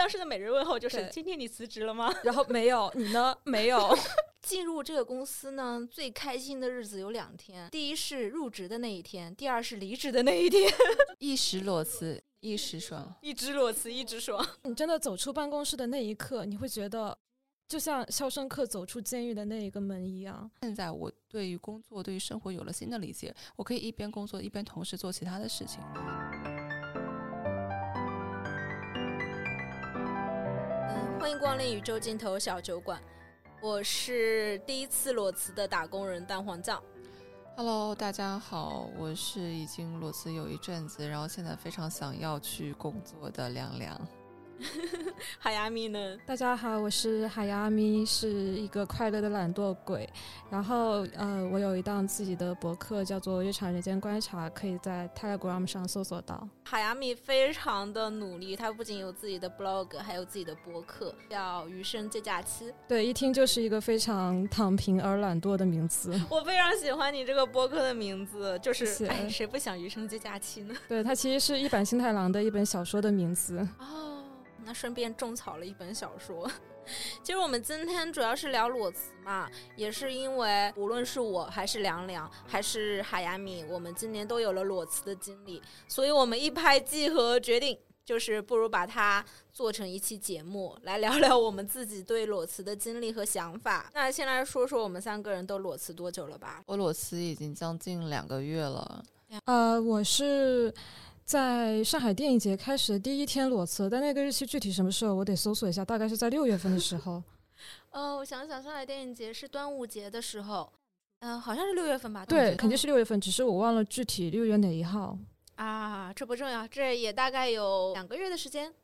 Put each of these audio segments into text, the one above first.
当时的每日问候就是：今天你辞职了吗？然后没有，你呢？没有。进入这个公司呢，最开心的日子有两天，第一是入职的那一天，第二是离职的那一天。一时裸辞，一时爽。一直裸辞，一直爽。你真的走出办公室的那一刻，你会觉得，就像《肖申克走出监狱的那一个门一样。现在我对于工作、对于生活有了新的理解，我可以一边工作一边同时做其他的事情。欢迎光临宇宙尽头小酒馆，我是第一次裸辞的打工人蛋黄酱。Hello，大家好，我是已经裸辞有一阵子，然后现在非常想要去工作的凉凉。海亚咪呢？大家好，我是海亚咪，是一个快乐的懒惰鬼。然后呃，我有一档自己的博客，叫做《日常人间观察》，可以在 Telegram 上搜索到。海亚咪非常的努力，他不仅有自己的 blog，还有自己的博客，叫《余生这假期》。对，一听就是一个非常躺平而懒惰的名字。我非常喜欢你这个博客的名字，就是哎，谁不想余生这假期呢？对，它其实是一坂新太郎的一本小说的名字。哦，那顺便种草了一本小说。其实我们今天主要是聊裸辞嘛，也是因为无论是我还是凉凉还是海亚米，我们今年都有了裸辞的经历，所以我们一拍即合，决定就是不如把它做成一期节目，来聊聊我们自己对裸辞的经历和想法。那先来说说我们三个人都裸辞多久了吧？我裸辞已经将近两个月了，呃，我是在上海电影节开始的第一天裸辞，但那个日期具体什么时候我得搜索一下，大概是在六月份的时候。呃，我想想，上海电影节是端午节的时候，嗯、好像是六月份吧？对，肯定是六月份，只是我忘了具体六月哪一号。啊，这不重要，这也大概有两个月的时间，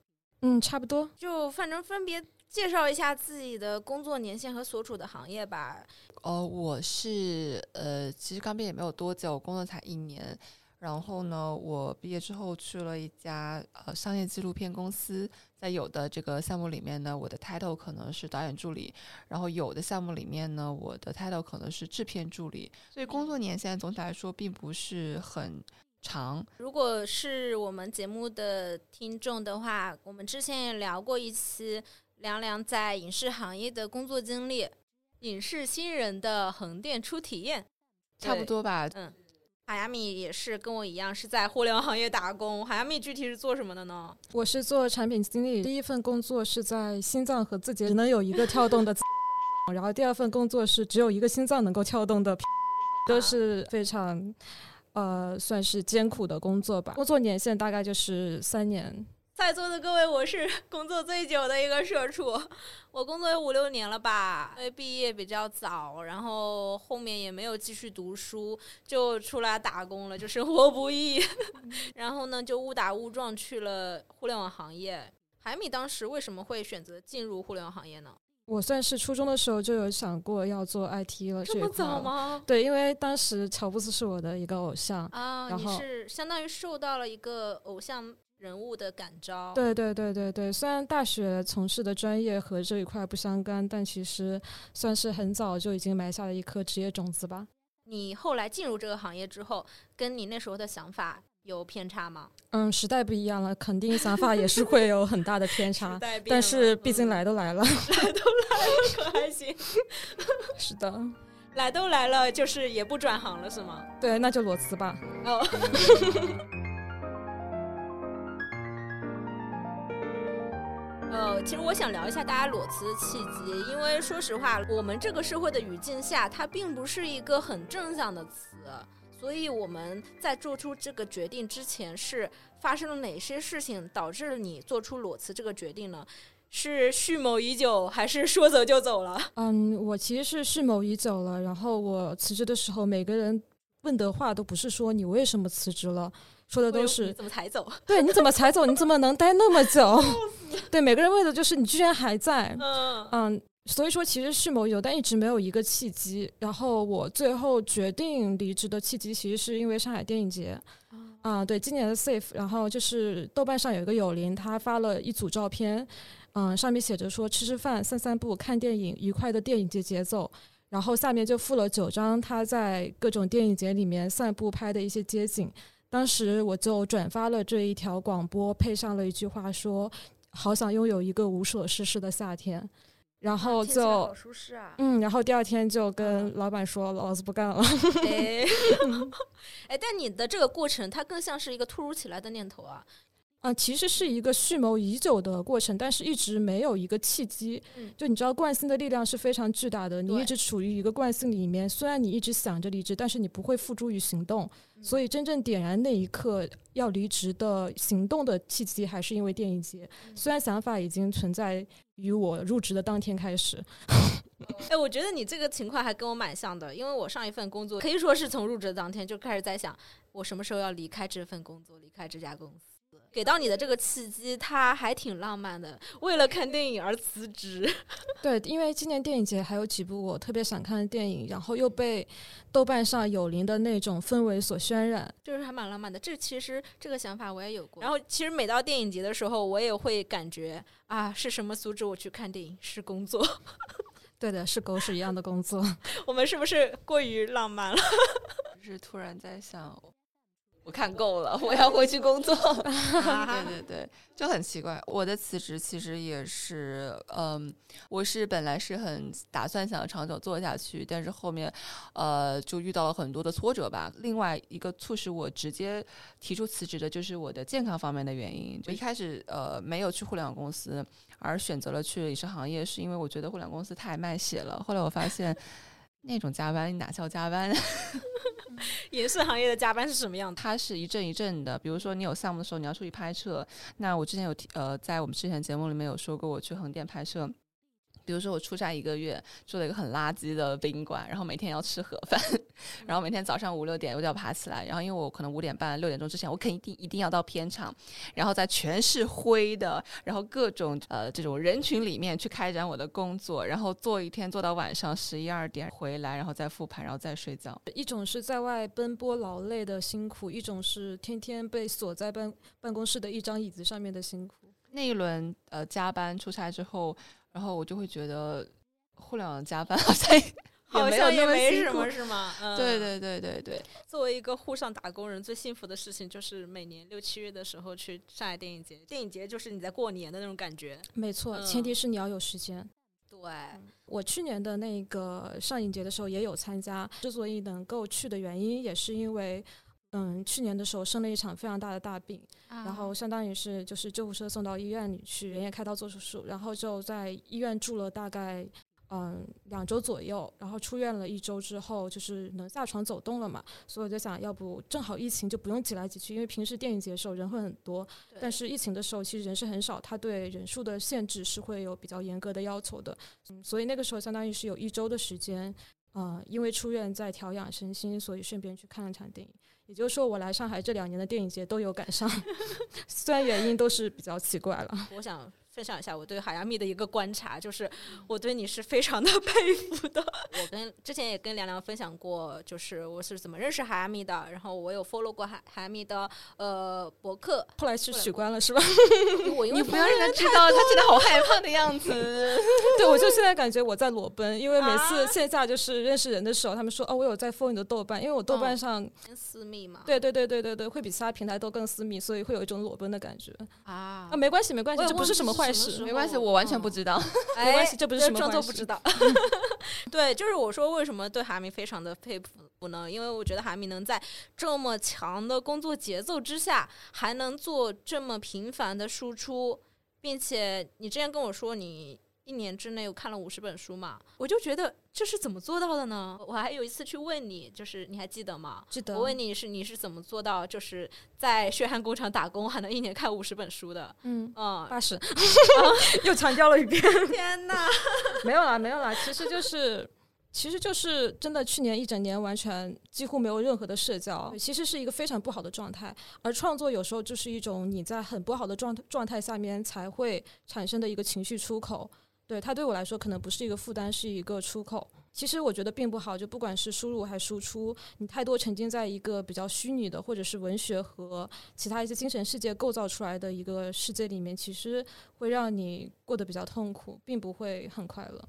嗯，差不多。就反正分别介绍一下自己的工作年限和所处的行业吧。哦，我是呃，其实刚毕业也没有多久，我工作才一年。然后呢，我毕业之后去了一家呃商业纪录片公司，在有的这个项目里面呢，我的 title 可能是导演助理，然后有的项目里面呢，我的 title 可能是制片助理，所以工作年限总体来说并不是很长。如果是我们节目的听众的话，我们之前也聊过一期凉凉在影视行业的工作经历，影视新人的横店初体验。差不多吧，海亚米也是跟我一样是在互联网行业打工。海亚米具体是做什么的呢？我是做产品经理，第一份工作是在心脏和自己只能有一个跳动的，然后第二份工作是只有一个心脏能够跳动的，都是非常呃算是艰苦的工作吧。工作年限大概就是三年。在座的各位，我是 工作最久的一个社畜，我工作有五六年了吧，因为毕业比较早，然后后面也没有继续读书，就出来打工了，就生活不易，然后呢，就误打误撞去了互联网行业。海米当时为什么会选择进入互联网行业呢？我算是初中的时候就有想过要做 IT 了，这么？早吗？对，因为当时乔布斯是我的一个偶像。啊，你然后是相当于受到了一个偶像人物的感召。对对对对对，虽然大学从事的专业和这一块不相干，但其实算是很早就已经埋下了一颗职业种子吧。你后来进入这个行业之后，跟你那时候的想法有偏差吗？嗯，时代不一样了，肯定想法也是会有很大的偏差。但是毕竟嗯来都来了，来都来了，可还行？是的，来都来了，就是也不转行了是吗？对，那就裸辞吧。哦。呃，其实我想聊一下大家裸辞的契机，因为说实话，我们这个社会的语境下，它并不是一个很正向的词，所以我们在做出这个决定之前，是发生了哪些事情导致了你做出裸辞这个决定呢？是蓄谋已久，还是说走就走了？嗯，我其实是蓄谋已久了，然后我辞职的时候，每个人问的话都不是说你为什么辞职了，说的都是怎么才走？对你怎么才走，你怎么能待那么久？对，每个人为的就是你居然还在。嗯嗯，所以说其实蓄谋已久，但一直没有一个契机。然后我最后决定离职的契机，其实是因为上海电影节。啊、对，今年的 Safe，然后就是豆瓣上有一个友邻，他发了一组照片，嗯、上面写着说吃吃饭、散散步、看电影，愉快的电影节节奏。然后下面就附了九张他在各种电影节里面散步拍的一些街景。当时我就转发了这一条广播，配上了一句话说：“好想拥有一个无所事事的夏天，然后就舒适啊。嗯，然后第二天就跟老板说，老子不干了。哎，哎，但你的这个过程，它更像是一个突如其来的念头啊。啊，其实是一个蓄谋已久的过程，但是一直没有一个契机。嗯就你知道，惯性的力量是非常巨大的，你一直处于一个惯性里面，虽然你一直想着离职，但是你不会付诸于行动。嗯所以真正点燃那一刻要离职的行动的契机，还是因为电影节。嗯虽然想法已经存在于我入职的当天开始。哎，我觉得你这个情况还跟我蛮像的，因为我上一份工作可以说是从入职当天就开始在想，我什么时候要离开这份工作，离开这家公司。给到你的这个契机，它还挺浪漫的，为了看电影而辞职。对，因为今年电影节还有几部我特别想看的电影，然后又被豆瓣上有灵的那种氛围所渲染。就是还蛮浪漫的。这其实这个想法我也有过。然后其实每到电影节的时候，我也会感觉啊，是什么阻止我去看电影？是工作。对的，是狗屎一样的工作。我们是不是过于浪漫了？是突然在想，我看够了，我要回去工作。对对对，就很奇怪。我的辞职其实也是，嗯，我是本来是很打算想长久做下去，但是后面，呃，就遇到了很多的挫折吧。另外一个促使我直接提出辞职的，就是我的健康方面的原因。就一开始，呃，没有去互联网公司，而选择了去影视行业，是因为我觉得互联网公司太卖血了。后来我发现。那种加班，你哪叫加班？影视行业的加班是什么样的？它是一阵一阵的。比如说，你有项目的时候，你要出去拍摄。那我之前有提呃，在我们之前节目里面有说过，我去横店拍摄。比如说，我出差一个月，住了一个很垃圾的宾馆，然后每天要吃盒饭，然后每天早上五六点我就要爬起来，然后因为我可能五点半六点钟之前，我肯定一定要到片场，然后在全是灰的，然后各种呃这种人群里面去开展我的工作，然后做一天做到晚上十一二点回来，然后再复盘，然后再睡觉。一种是在外奔波劳累的辛苦，一种是天天被锁在办办公室的一张椅子上面的辛苦。那一轮呃加班出差之后。然后我就会觉得，互联网加班好 像好像也没什么么，是吗？嗯，对对对对对。作为一个沪上打工人，最幸福的事情就是每年六七月的时候去上海电影节。电影节就是你在过年的那种感觉。没错，嗯前提是你要有时间。对，我去年的那个上影节的时候也有参加，之所以能够去的原因，也是因为。嗯，去年的时候生了一场非常大的大病，然后相当于是就是救护车送到医院里去，连夜开刀做手术，然后就在医院住了大概嗯两周左右，然后出院了一周之后，就是能下床走动了嘛，所以我就想要不正好疫情就不用挤来挤去，因为平时电影节的时候人会很多，但是疫情的时候其实人是很少，它对人数的限制是会有比较严格的要求的，嗯，所以那个时候相当于是有一周的时间，呃，因为出院在调养身心，所以顺便去看了场电影。也就是说，我来上海这两年的电影节都有赶上，虽然原因都是比较奇怪了。我想分享一下我对海亚米的一个观察，就是我对你是非常的 佩服的。我跟之前也跟凉凉分享过，就是我是怎么认识海亚米的，然后我有 follow 过海海亚米的呃博客，后来是取关了是吧？我 因为你不要让他知道他真的好 害怕的样子。对，我就现在感觉我在裸奔，因为每次啊线下就是认识人的时候，他们说哦，我有在 follow 你的豆瓣，因为我豆瓣嗯上、私密嘛，对对对对对对，会比其他平台都更私密，所以会有一种裸奔的感觉啊啊，没关系没关系，这不是什么坏没关系，我完全不知道。哎没关系这不是什么装作坏事不知道。对，就是我说为什么对韩明非常的佩服呢？因为我觉得韩明能在这么强的工作节奏之下，还能做这么频繁的输出，并且你之前跟我说你。一年之内我看了五十本书嘛？我就觉得这是怎么做到的呢？我还有一次去问你，就是你还记得吗？记得我问你是你是怎么做到，就是在血汗工厂打工还能一年看五十本书的？嗯，嗯，八十 又强调了一遍。天哪！没有啦，没有啦，其实就是，其实就是真的，去年一整年完全几乎没有任何的社交，其实是一个非常不好的状态。而创作有时候就是一种你在很不好的状状态下面才会产生的一个情绪出口。对它对我来说可能不是一个负担，是一个出口。其实我觉得并不好，就不管是输入还是输出，你太多沉浸在一个比较虚拟的，或者是文学和其他一些精神世界构造出来的一个世界里面，其实会让你过得比较痛苦，并不会很快乐。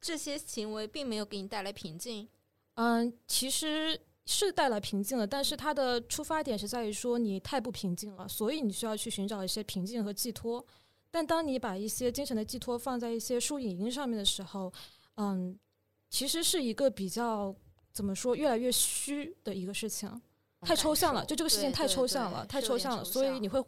这些行为并没有给你带来平静。嗯，其实是带来平静了，但是它的出发点是在于说你太不平静了，所以你需要去寻找一些平静和寄托。但当你把一些精神的寄托放在一些书影音上面的时候，嗯，其实是一个比较怎么说，越来越虚的一个事情，太抽象了。就这个事情太抽象了，太抽象了，所以你会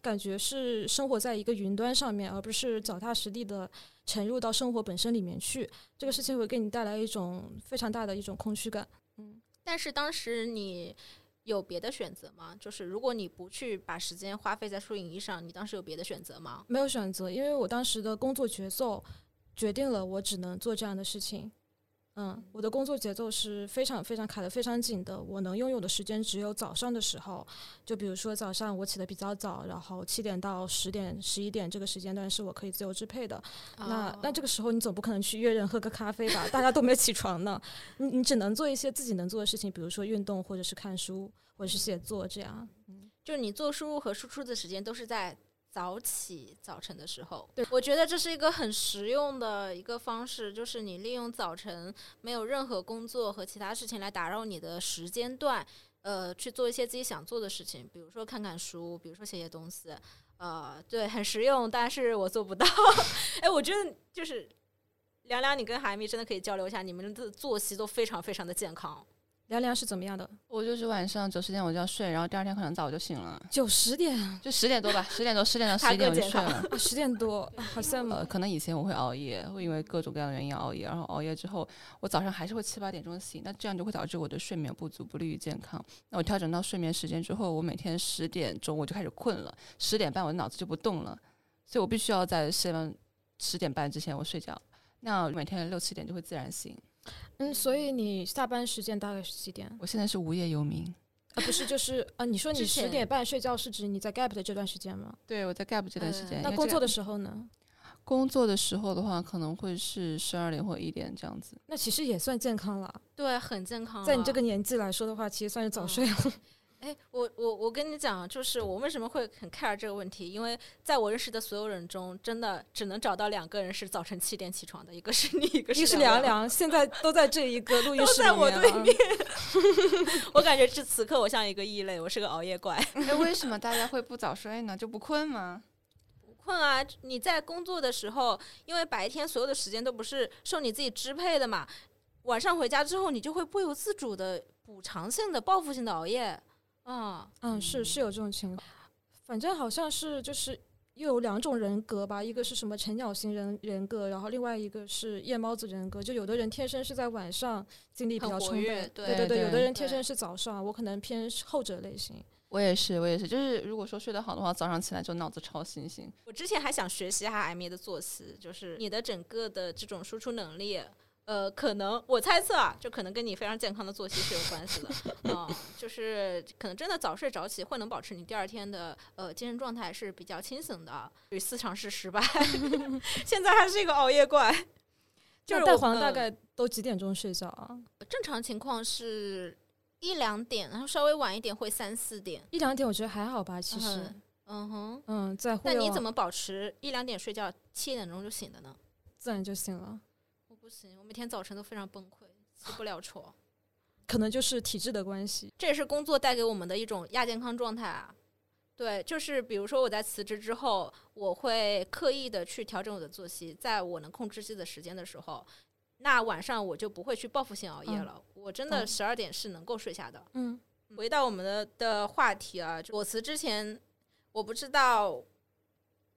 感觉是生活在一个云端上面，而不是脚踏实地的沉入到生活本身里面去。这个事情会给你带来一种非常大的一种空虚感。嗯，但是当时你。有别的选择吗？就是如果你不去把时间花费在输影衣上，你当时有别的选择吗？没有选择，因为我当时的工作节奏决定了我只能做这样的事情。嗯，我的工作节奏是非常非常卡的非常紧的，我能拥有的时间只有早上的时候。就比如说早上我起的比较早，然后七点到十点、十一点这个时间段是我可以自由支配的。那那这个时候你总不可能去约人喝个咖啡吧？大家都没起床呢，你你只能做一些自己能做的事情，比如说运动，或者是看书，或者是写作这样。嗯，就是你做输入和输出的时间都是在。早起早晨的时候，对我觉得这是一个很实用的一个方式，就是你利用早晨没有任何工作和其他事情来打扰你的时间段，呃，去做一些自己想做的事情，比如说看看书，比如说写写东西，呃，对，很实用，但是我做不到。哎，我觉得就是凉凉，你跟海米真的可以交流一下，你们的作息都非常非常的健康。凉凉是怎么样的？我就是晚上九十点我就要睡，然后第二天可能早就醒了。九十点就十点多吧，十点多十点到 十一点我就睡了。十点多，好羡慕。可能以前我会熬夜，会因为各种各样的原因熬夜，然后熬夜之后，我早上还是会七八点钟醒，那这样就会导致我的睡眠不足，不利于健康。那我调整到睡眠时间之后，我每天十点钟我就开始困了，十点半我的脑子就不动了，所以我必须要在十点十点半之前我睡觉，那样每天六七点就会自然醒。嗯，所以你下班时间大概是几点？我现在是无业游民，啊，不是，就是啊，你说你十点半睡觉是指你在 gap 的这段时间吗？对，我在 gap 这段时间。那工作的时候呢？工作的时候的话，可能会是十二点或一点这样子。那其实也算健康了，对，很健康。在你这个年纪来说的话，其实算是早睡了。哎，我我我跟你讲，就是我为什么会很 care 这个问题，因为在我认识的所有人中，真的只能找到两个人是早晨七点起床的，一个是你，一个是凉凉，现在都在这一个录音 室里面。在我对面，我感觉是此刻我像一个异类，我是个熬夜怪。那为什么大家会不早睡呢？就不困吗？不困啊！你在工作的时候，因为白天所有的时间都不是受你自己支配的嘛，晚上回家之后，你就会不由自主的补偿性的、报复性的熬夜。啊，嗯，是是有这种情况，反正好像是就是又有两种人格吧，一个是什么晨鸟型人人格，然后另外一个是夜猫子人格。就有的人天生是在晚上精力比较充沛，对对对，有的人天生是早上，我可能偏后者类型。我也是，我也是，就是如果说睡得好的话，早上起来就脑子超清醒。我之前还想学习一下 M 的作息，就是你的整个的这种输出能力。呃，可能我猜测啊，就可能跟你非常健康的作息是有关系的，嗯，就是可能真的早睡早起会能保持你第二天的呃精神状态是比较清醒的。屡次尝试失败，现在还是一个熬夜怪。就是蛋黄大概都几点钟睡觉啊？正常情况是一两点，然后稍微晚一点会三四点。一两点我觉得还好吧，其实，嗯哼，嗯，在那你怎么保持一两点睡觉，七点钟就醒的呢？自然就醒了。不行，我每天早晨都非常崩溃，起不了 床。可能就是体质的关系，这也是工作带给我们的一种亚健康状态啊。对，就是比如说我在辞职之后，我会刻意的去调整我的作息，在我能控制自己的时间的时候，那晚上我就不会去报复性熬夜了。我真的十二点是能够睡下的。嗯，回到我们的的话题啊，裸辞之前，我不知道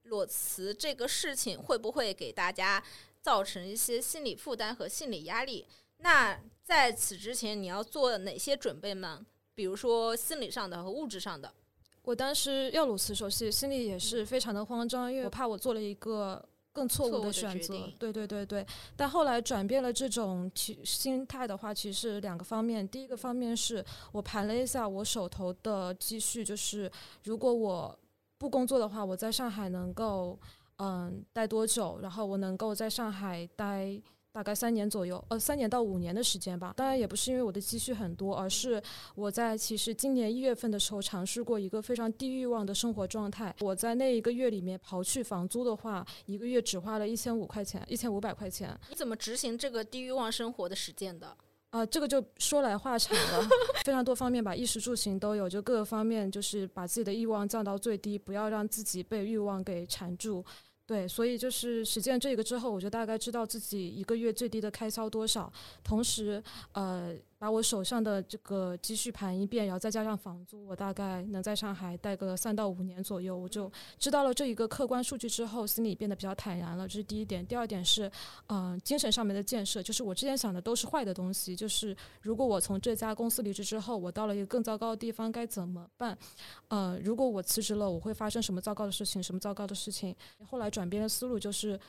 裸辞这个事情会不会给大家。造成一些心理负担和心理压力。那在此之前，你要做哪些准备吗？比如说心理上的和物质上的。我当时要裸辞时候，其实心里也是非常的慌张，因为我怕我做了一个更错误的选择。对对对对。但后来转变了这种其心态的话，其实两个方面。第一个方面是我盘了一下我手头的积蓄，就是如果我不工作的话，我在上海能够。嗯，待多久？然后我能够在上海待大概三年左右，呃，三年到五年的时间吧。当然也不是因为我的积蓄很多，而是我在其实今年一月份的时候尝试过一个非常低欲望的生活状态。我在那一个月里面刨去房租的话，一个月只花了一千五块钱，一千五百块钱。你怎么执行这个低欲望生活的实践的？啊，这个就说来话长了，非常多方面吧，衣食住行都有，就各个方面就是把自己的欲望降到最低，不要让自己被欲望给缠住。对，所以就是实践这个之后，我就大概知道自己一个月最低的开销多少，同时呃。把我手上的这个积蓄盘一遍，然后再加上房租，我大概能在上海待个三到五年左右。我就知道了这一个客观数据之后，心里变得比较坦然了。这是第一点。第二点是，嗯，精神上面的建设，就是我之前想的都是坏的东西。就是如果我从这家公司离职之后，我到了一个更糟糕的地方，该怎么办？嗯，如果我辞职了，我会发生什么糟糕的事情？什么糟糕的事情？后来转变的思路就是。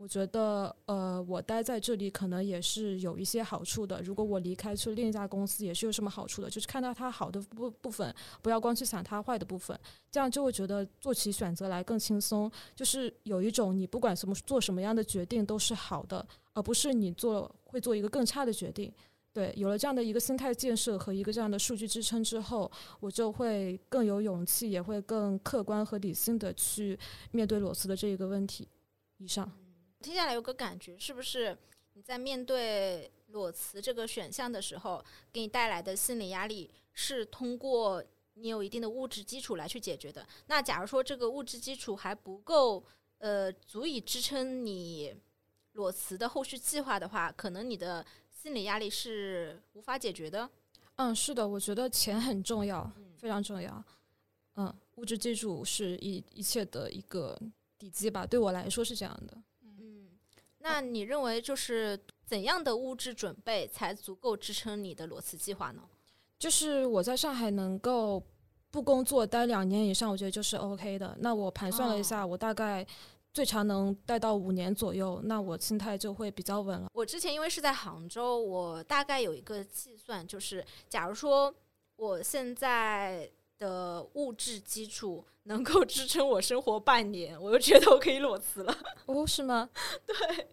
我觉得，呃，我待在这里可能也是有一些好处的。如果我离开去另一家公司，也是有什么好处的，就是看到它好的部部分，不要光去想它坏的部分，这样就会觉得做起选择来更轻松。就是有一种你不管什么做什么样的决定都是好的，而不是你做会做一个更差的决定。对，有了这样的一个心态建设和一个这样的数据支撑之后，我就会更有勇气，也会更客观和理性的去面对裸辞的这一个问题。以上。听下来有个感觉，是不是你在面对裸辞这个选项的时候，给你带来的心理压力是通过你有一定的物质基础来去解决的？那假如说这个物质基础还不够，呃，足以支撑你裸辞的后续计划的话，可能你的心理压力是无法解决的。嗯，是的，我觉得钱很重要，非常重要。嗯，物质基础是一一切的一个底基吧，对我来说是这样的。那你认为就是怎样的物质准备才足够支撑你的裸辞计划呢？就是我在上海能够不工作待两年以上，我觉得就是 OK 的。那我盘算了一下，我大概最长能待到五年左右，那我心态就会比较稳了。我之前因为是在杭州，我大概有一个计算，就是假如说我现在的物质基础能够支撑我生活半年，我就觉得我可以裸辞了。哦，是吗？对。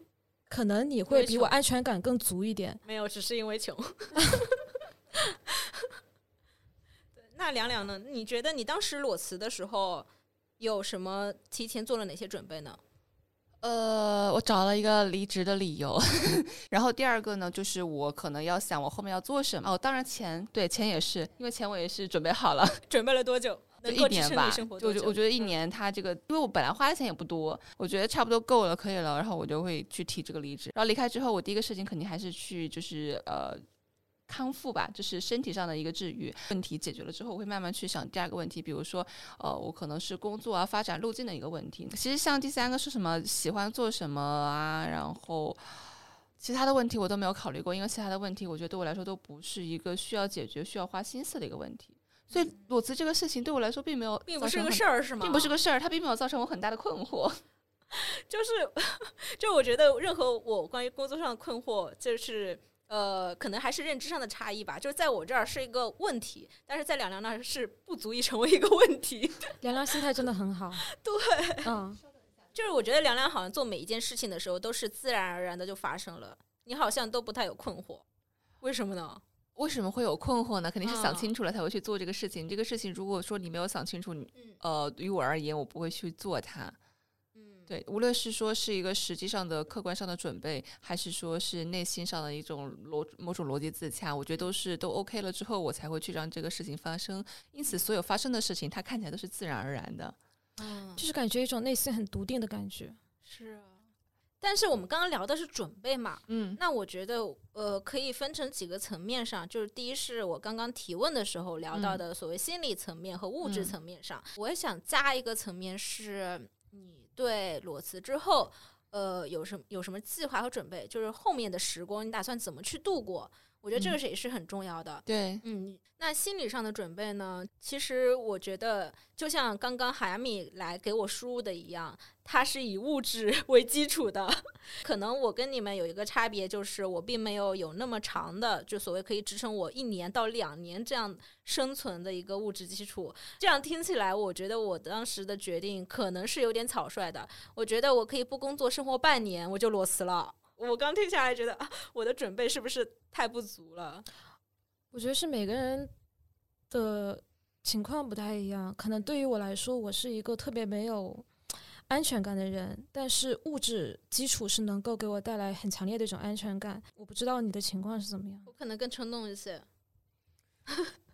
可能你会比我安全感更足一点。没有，只是因为穷。那凉凉呢？你觉得你当时裸辞的时候有什么提前做了哪些准备呢？呃，我找了一个离职的理由，然后第二个呢，就是我可能要想我后面要做什么。哦，当然钱，对钱也是，因为钱我也是准备好了。准备了多久？就一年吧，就我觉得一年，他这个，因为我本来花的钱也不多，我觉得差不多够了，可以了，然后我就会去提这个离职。然后离开之后，我第一个事情肯定还是去，就是呃，康复吧，就是身体上的一个治愈。问题解决了之后，我会慢慢去想第二个问题，比如说，呃，我可能是工作啊发展路径的一个问题。其实像第三个是什么，喜欢做什么啊，然后其他的问题我都没有考虑过，因为其他的问题我觉得对我来说都不是一个需要解决、需要花心思的一个问题。所以裸辞这个事情对我来说并没有，并不是个事儿，是吗？并不是个事儿，它并没有造成我很大的困惑。就是，就我觉得任何我关于工作上的困惑，就是呃，可能还是认知上的差异吧。就是在我这儿是一个问题，但是在凉凉那儿是不足以成为一个问题。凉凉心态真的很好。对，嗯，就是我觉得凉凉好像做每一件事情的时候都是自然而然的就发生了，你好像都不太有困惑，为什么呢？为什么会有困惑呢？肯定是想清楚了才会去做这个事情。这个事情如果说你没有想清楚，你呃，于我而言，我不会去做它。嗯，对，无论是说是一个实际上的客观上的准备，还是说是内心上的一种逻某种逻辑自洽，我觉得都是都 OK 了之后，我才会去让这个事情发生。因此，所有发生的事情，它看起来都是自然而然的。嗯，就是感觉一种内心很笃定的感觉。是啊。但是我们刚刚聊的是准备嘛，嗯，那我觉得呃可以分成几个层面上，就是第一是我刚刚提问的时候聊到的所谓心理层面和物质层面上，我也想加一个层面是你对裸辞之后呃有什么有什么计划和准备，就是后面的时光你打算怎么去度过？我觉得这个是也是很重要的。对，嗯，那心理上的准备呢？其实我觉得就像刚刚海亚米来给我输入的一样。它是以物质 为基础的，可能我跟你们有一个差别，就是我并没有有那么长的，就所谓可以支撑我一年到两年这样生存的一个物质基础。这样听起来，我觉得我当时的决定可能是有点草率的。我觉得我可以不工作生活半年，我就裸辞了。我刚听下来，觉得啊，我的准备是不是太不足了？我觉得是每个人的情况不太一样。可能对于我来说，我是一个特别没有。安全感的人，但是物质基础是能够给我带来很强烈的一种安全感。我不知道你的情况是怎么样。我可能更冲动一些。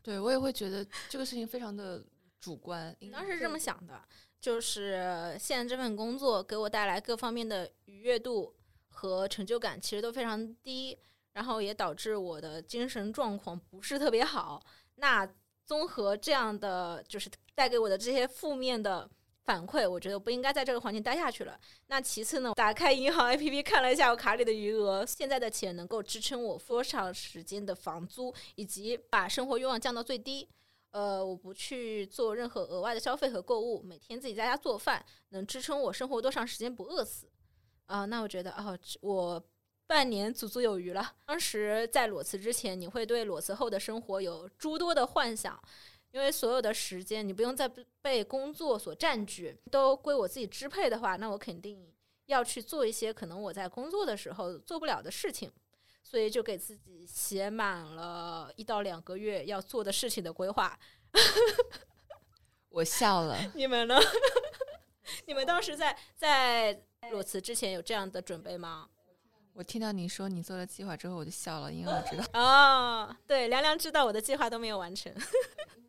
对我也会觉得这个事情非常的主观。当时是这么想的，就是现在这份工作给我带来各方面的愉悦度和成就感其实都非常低，然后也导致我的精神状况不是特别好。那综合这样的就是带给我的这些负面的反馈，我觉得不应该在这个环境待下去了。那其次呢，打开银行 APP 看了一下我卡里的余额，现在的钱能够支撑我多长时间的房租，以及把生活欲望降到最低。呃，我不去做任何额外的消费和购物，每天自己在家做饭，能支撑我生活多长时间不饿死。啊，那我觉得哦，我。半年足足有余了。当时在裸辞之前，你会对裸辞后的生活有诸多的幻想，因为所有的时间你不用再被工作所占据，都归我自己支配的话，那我肯定要去做一些可能我在工作的时候做不了的事情，所以就给自己写满了一到两个月要做的事情的规划。我笑了，你们呢？你们当时在在裸辞之前有这样的准备吗？我听到你说你做了计划之后，我就笑了，因为我知道啊，对，凉凉知道我的计划都没有完成。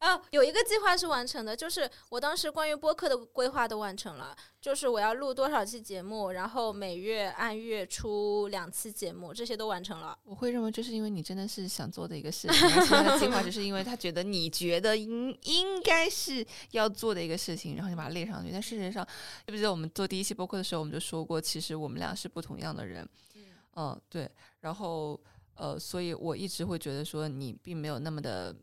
啊，有一个计划是完成的，就是我当时关于播客的规划都完成了，就是我要录多少期节目，然后每月按月出两期节目，这些都完成了。我会认为这是因为你真的是想做的一个事情，而且计划只是因为他觉得你觉得应应该是要做的一个事情，然后你把它列上去。但事实上，记不记得我们做第一期播客的时候，我们就说过，其实我们俩是不同样的人。嗯，对，然后呃，所以我一直会觉得说你并没有那么的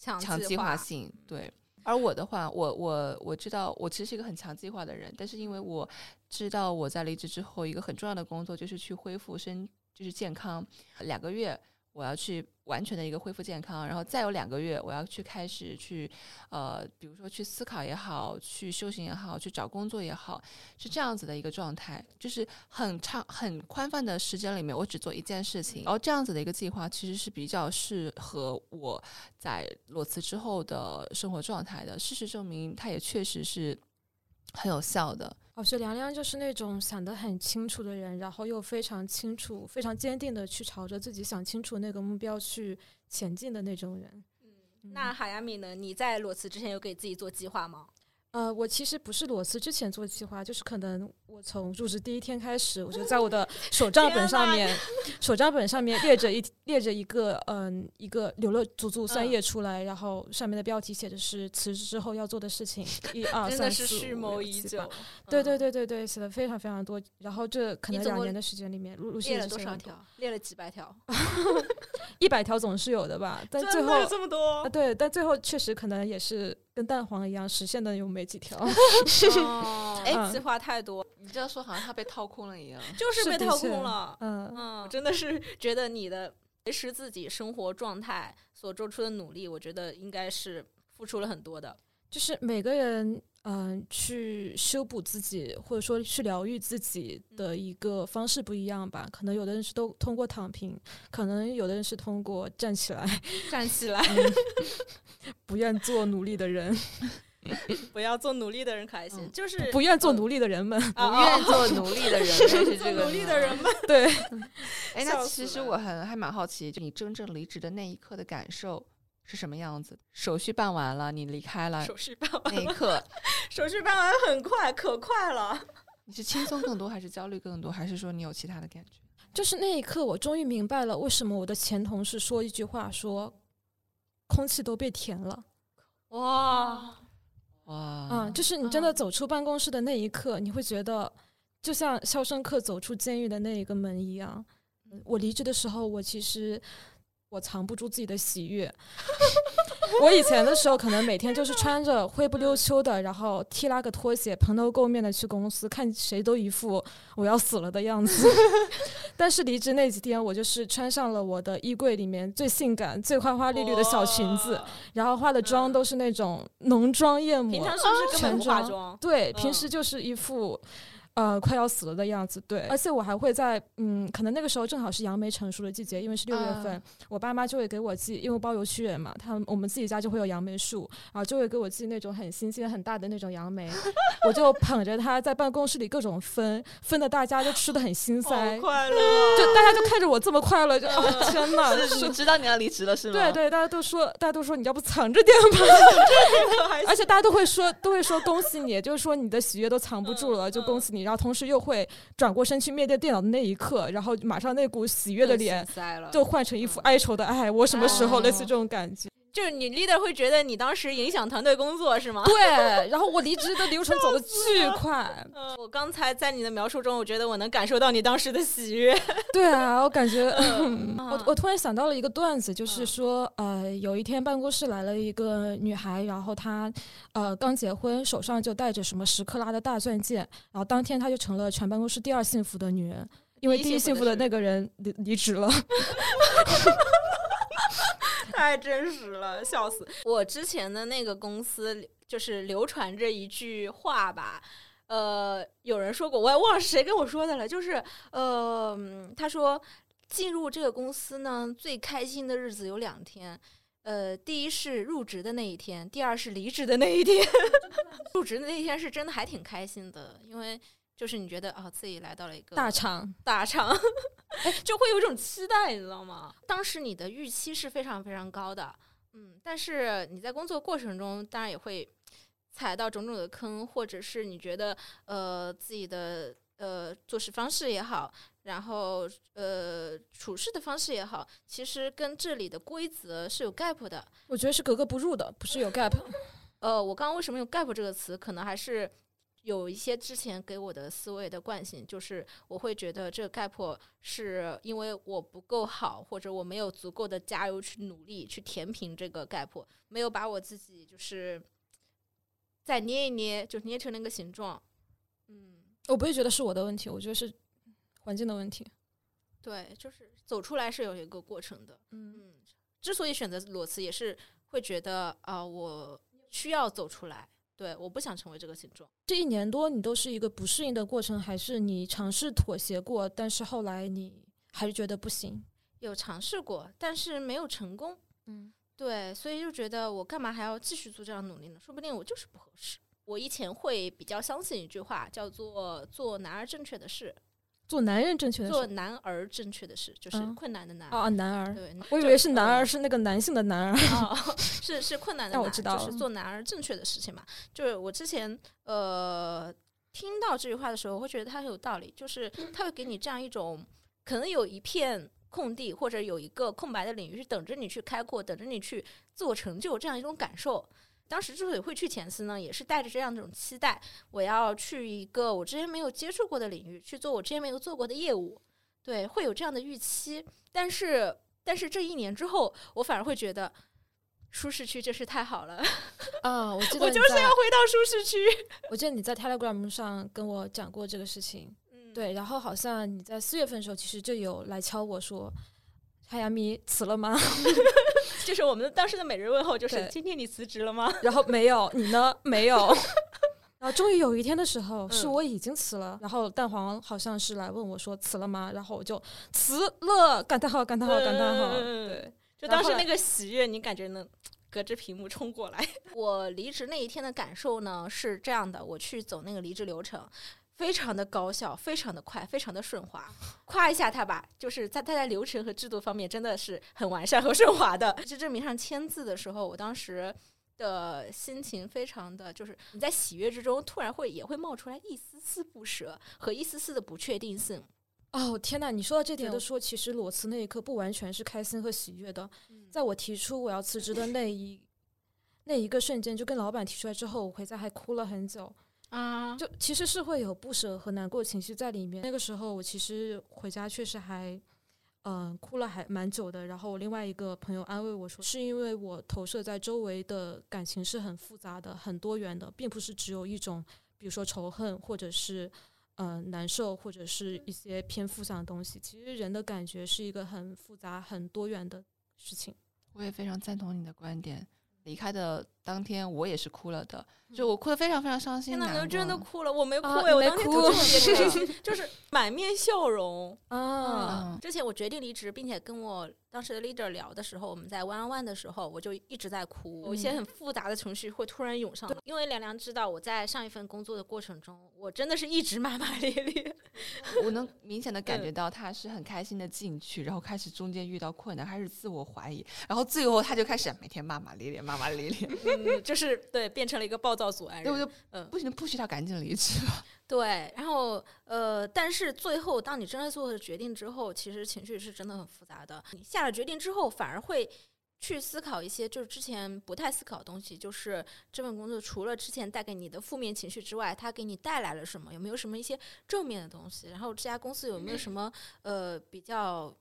强计划性，对。而我的话，我我我知道我其实是一个很强计划的人，但是因为我知道我在离职之后一个很重要的工作就是去恢复身，就是健康两个月。我要去完全的一个恢复健康，然后再有两个月，我要去开始去，呃，比如说去思考也好，去修行也好，去找工作也好，是这样子的一个状态，就是很长很宽泛的时间里面，我只做一件事情，然后这样子的一个计划其实是比较适合我在裸辞之后的生活状态的。事实证明，它也确实是很有效的。我觉得凉凉就是那种想得很清楚的人，然后又非常清楚、非常坚定的去朝着自己想清楚那个目标去前进的那种人。那海亚米呢？你在裸辞之前有给自己做计划吗？呃，我其实不是裸辞之前做计划，就是可能我从入职第一天开始，我就在我的手账本上面，手账本上面列着一列着一个嗯一个留了足足三页出来，然后上面的标题写的是辞职之后要做的事情，一二三四五对对对对对，写的非常非常多。然后这可能两年的时间里面，陆陆续续列了多少条？列了几百条，一百条总是有的吧？但最后这么多啊？对，但最后确实可能也是。跟蛋黄一样，实现的有没几条？哎，计划太多，你这样说好像他被掏空了一样，就是被掏空了。嗯嗯，真的是觉得你的维持自己生活状态所做出的努力，我觉得应该是付出了很多的。就是每个人。嗯，去修补自己，或者说去疗愈自己的一个方式不一样吧。可能有的人是都通过躺平，可能有的人是通过站起来，站起来，不愿做努力的人，不要做努力的人开心，就是不愿做奴隶的人们，不愿做奴隶的人，是这个努力的人们。对，哎，那其实我很还蛮好奇，就你真正离职的那一刻的感受。是什么样子？手续办完了，你离开了。手续办完那一刻，手续办完很快，可快了。你是轻松更多，还是焦虑更多，还是说你有其他的感觉？就是那一刻，我终于明白了为什么我的前同事说一句话，说空气都被填了。哇哇！嗯，就是你真的走出办公室的那一刻，你会觉得就像《肖申克》走出监狱的那一个门一样。我离职的时候，我其实。我藏不住自己的喜悦。我以前的时候，可能每天就是穿着灰不溜秋的，然后踢拉个拖鞋，蓬头垢面的去公司，看谁都一副我要死了的样子。但是离职那几天，我就是穿上了我的衣柜里面最性感、最花花绿绿的小裙子，然后化的妆都是那种浓妆艳抹，平常是不是全妆？对，平时就是一副。呃，快要死了的样子，对，而且我还会在，嗯，可能那个时候正好是杨梅成熟的季节，因为是六月份，我爸妈就会给我寄，因为包邮区人嘛，他们我们自己家就会有杨梅树，然后就会给我寄那种很新鲜、很大的那种杨梅，我就捧着它在办公室里各种分，分的大家都吃的很心塞，快乐，就大家就看着我这么快乐，就 天哪，是知道你要离职了是吗？对对，大家都说，大家都说你要不藏着点吧，而且大家都会说，都会说恭喜你，就是说你的喜悦都藏不住了，就恭喜你。然后同时又会转过身去面对电脑的那一刻，然后马上那股喜悦的脸就换成一副哀愁的爱。我什么时候类似这种感觉？就是你 leader 会觉得你当时影响团队工作是吗？对，然后我离职的流程走的巨快。我刚才在你的描述中，我觉得我能感受到你当时的喜悦。对啊，我感觉，我我突然想到了一个段子，就是说，呃，有一天办公室来了一个女孩，然后她呃刚结婚，手上就戴着什么十克拉的大钻戒，然后当天她就成了全办公室第二幸福的女人，因为第一幸福的那个人离离职了。太真实了，笑死！我之前的那个公司就是流传着一句话吧，呃，有人说过，我也忘了谁跟我说的了，就是呃，他说进入这个公司呢，最开心的日子有两天，呃，第一是入职的那一天，第二是离职的那一天。入职的那一天是真的还挺开心的，因为。就是你觉得啊，自己来到了一个大厂，大厂，就会有一种期待，你知道吗？当时你的预期是非常非常高的，嗯，但是你在工作过程中，当然也会踩到种种的坑，或者是你觉得呃自己的呃做事方式也好，然后呃处事的方式也好，其实跟这里的规则是有 gap 的。我觉得是格格不入的，不是有 gap。呃，我刚刚为什么用 gap 这个词，可能还是。有一些之前给我的思维的惯性，就是我会觉得这个 gap 是因为我不够好，或者我没有足够的加油去努力去填平这个 gap，没有把我自己就是再捏一捏，就捏成那个形状。嗯，我不会觉得是我的问题，我觉得是环境的问题。对，就是走出来是有一个过程的。嗯，之所以选择裸辞，也是会觉得啊，我需要走出来。对，我不想成为这个形状。这一年多，你都是一个不适应的过程，还是你尝试妥协过，但是后来你还是觉得不行？有尝试过，但是没有成功。嗯，对，所以就觉得我干嘛还要继续做这样努力呢？说不定我就是不合适。我以前会比较相信一句话，叫做“做男儿正确的事”。做男人正确的事做男儿正确的事，就是困难的男啊，男儿。对，我以为是男儿，是那个男性的男儿。是是困难的，我知道，就是做男儿正确的事情嘛。就是我之前呃听到这句话的时候，我会觉得它很有道理，就是 他会给你这样一种，可能有一片空地或者有一个空白的领域，是等着你去开阔，等着你去自我成就这样一种感受。当时之所以会去前司呢，也是带着这样一种期待，我要去一个我之前没有接触过的领域，去做我之前没有做过的业务，对，会有这样的预期。但是，但是这一年之后，我反而会觉得舒适区真是太好了啊！我记 得我就是要回到舒适区。我记得你在 Telegram 上跟我讲过这个事情，嗯，对。然后好像你在四月份的时候，其实就有来敲我说：“海亚米辞了吗？” 就是我们当时的每日问候，就是今天你辞职了吗？然后没有，你呢？没有。然后终于有一天的时候，是我已经辞了。然后蛋黄好像是来问我说辞了吗？然后我就辞了，感叹号，感叹号，感叹号。对，就当时那个喜悦，你感觉能隔着屏幕冲过来。我离职那一天的感受呢是这样的：我去走那个离职流程。非常的高效，非常的快，非常的顺滑。夸一下他吧，就是在他在流程和制度方面真的是很完善和顺滑的。就证明上签字的时候，我当时的心情非常的就是你在喜悦之中，突然会也会冒出来一丝丝不舍和一丝丝的不确定性。哦天哪，你说到这点的说，其实裸辞那一刻不完全是开心和喜悦的。在我提出我要辞职的那一那一个瞬间，就跟老板提出来之后，我回家还哭了很久。啊，就其实是会有不舍和难过情绪在里面。那个时候我其实回家确实还，嗯，哭了还蛮久的。然后我另外一个朋友安慰我说，是因为我投射在周围的感情是很复杂的、很多元的，并不是只有一种，比如说仇恨或者是嗯难受或者是一些偏负向的东西。其实人的感觉是一个很复杂、很多元的事情。我也非常赞同你的观点。离开的当天，我也是哭了的，就我哭的非常非常伤心。天哪，真的哭了，我没哭啊哎，我你没哭当天特别 开心，就是满面笑容。啊，嗯之前我决定离职，并且跟我当时的 leader 聊的时候，我们在 one on one 的时候，我就一直在哭，有一些很复杂的情绪会突然涌上来。因为凉凉知道我在上一份工作的过程中，我真的是一直骂骂咧咧。我能明显的感觉到他是很开心的进去，然后开始中间遇到困难，开始自我怀疑，然后最后他就开始每天骂骂咧咧，骂骂咧咧，嗯，就是对，变成了一个暴躁阻碍人。对我就嗯不行，不许他赶紧离职吧。对，然后呃，但是最后当你真的做了决定之后，其实情绪是真的很复杂的。你下了决定之后，反而会去思考一些就是之前不太思考的东西，就是这份工作除了之前带给你的负面情绪之外，它给你带来了什么？有没有什么一些正面的东西？然后这家公司有没有什么呃比较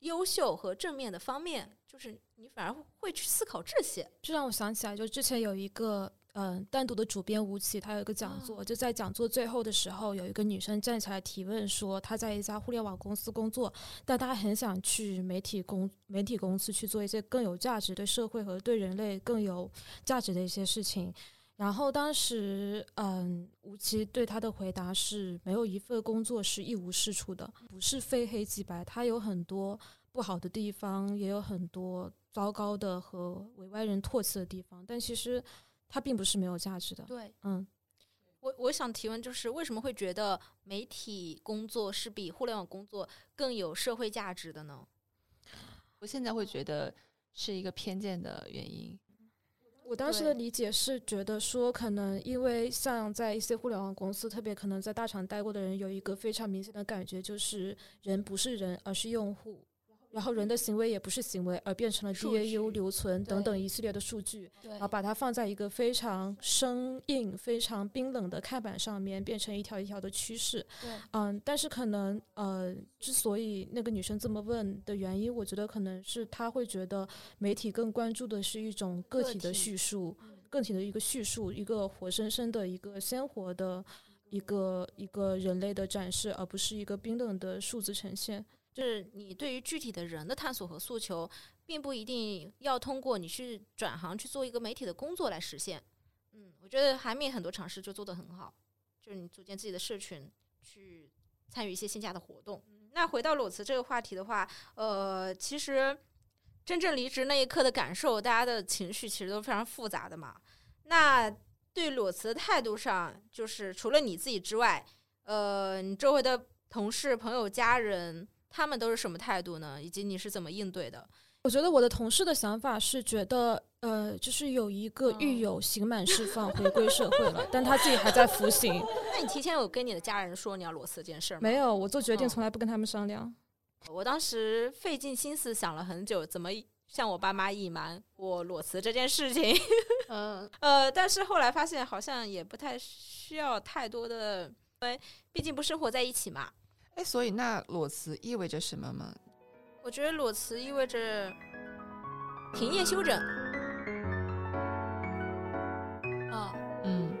优秀和正面的方面？就是你反而会去思考这些。这让我想起来，就之前有一个嗯、呃单独的主编吴奇，他有一个讲座，就在讲座最后的时候，有一个女生站起来提问说，她在一家互联网公司工作，但她很想去媒体公媒体公司去做一些更有价值、对社会和对人类更有价值的一些事情。然后当时，嗯，吴奇对他的回答是：没有一份工作是一无是处的，不是非黑即白，它有很多不好的地方，也有很多糟糕的和为外人唾弃的地方。但其实它并不是没有价值的。对，嗯，我我想提问就是，为什么会觉得媒体工作是比互联网工作更有社会价值的呢？我现在会觉得是一个偏见的原因。我当时的理解是觉得说，可能因为像在一些互联网公司，特别可能在大厂待过的人，有一个非常明显的感觉，就是人不是人，而是用户。然后人的行为也不是行为，而变成了数 DAU 留存等等一系列的数据。然后把它放在一个非常生硬、非常冰冷的看板上面，变成一条一条的趋势。对，嗯，但是可能呃，之所以那个女生这么问的原因，我觉得可能是她会觉得媒体更关注的是一种个个体的叙述，个体的一个叙述，一个活生生的一个鲜活的一个一个人类的展示，而不是一个冰冷的数字呈现。就是你对于具体的人的探索和诉求，并不一定要通过你去转行去做一个媒体的工作来实现。嗯，我觉得韩敏很多尝试就做得很好，就是你组建自己的社群，去参与一些线下的活动。那回到裸辞这个话题的话，呃，其实真正离职那一刻的感受，大家的情绪其实都非常复杂的嘛。那对裸辞的态度上，就是除了你自己之外，呃，你周围的同事、朋友、家人，他们都是什么态度呢？以及你是怎么应对的？我觉得我的同事的想法是觉得，呃，就是有一个狱哦友刑满释放回归社会了，但他自己还在服刑。那你提前有跟你的家人说你要裸辞这件事儿吗？没有，我做决定哦从来不跟他们商量。我当时费尽心思想了很久，怎么向我爸妈隐瞒我裸辞这件事情。嗯，呃，但是后来发现好像也不太需要太多的，因为毕竟不生活在一起嘛。哎，所以那裸辞意味着什么吗？我觉得裸辞意味着停业休整。啊、嗯，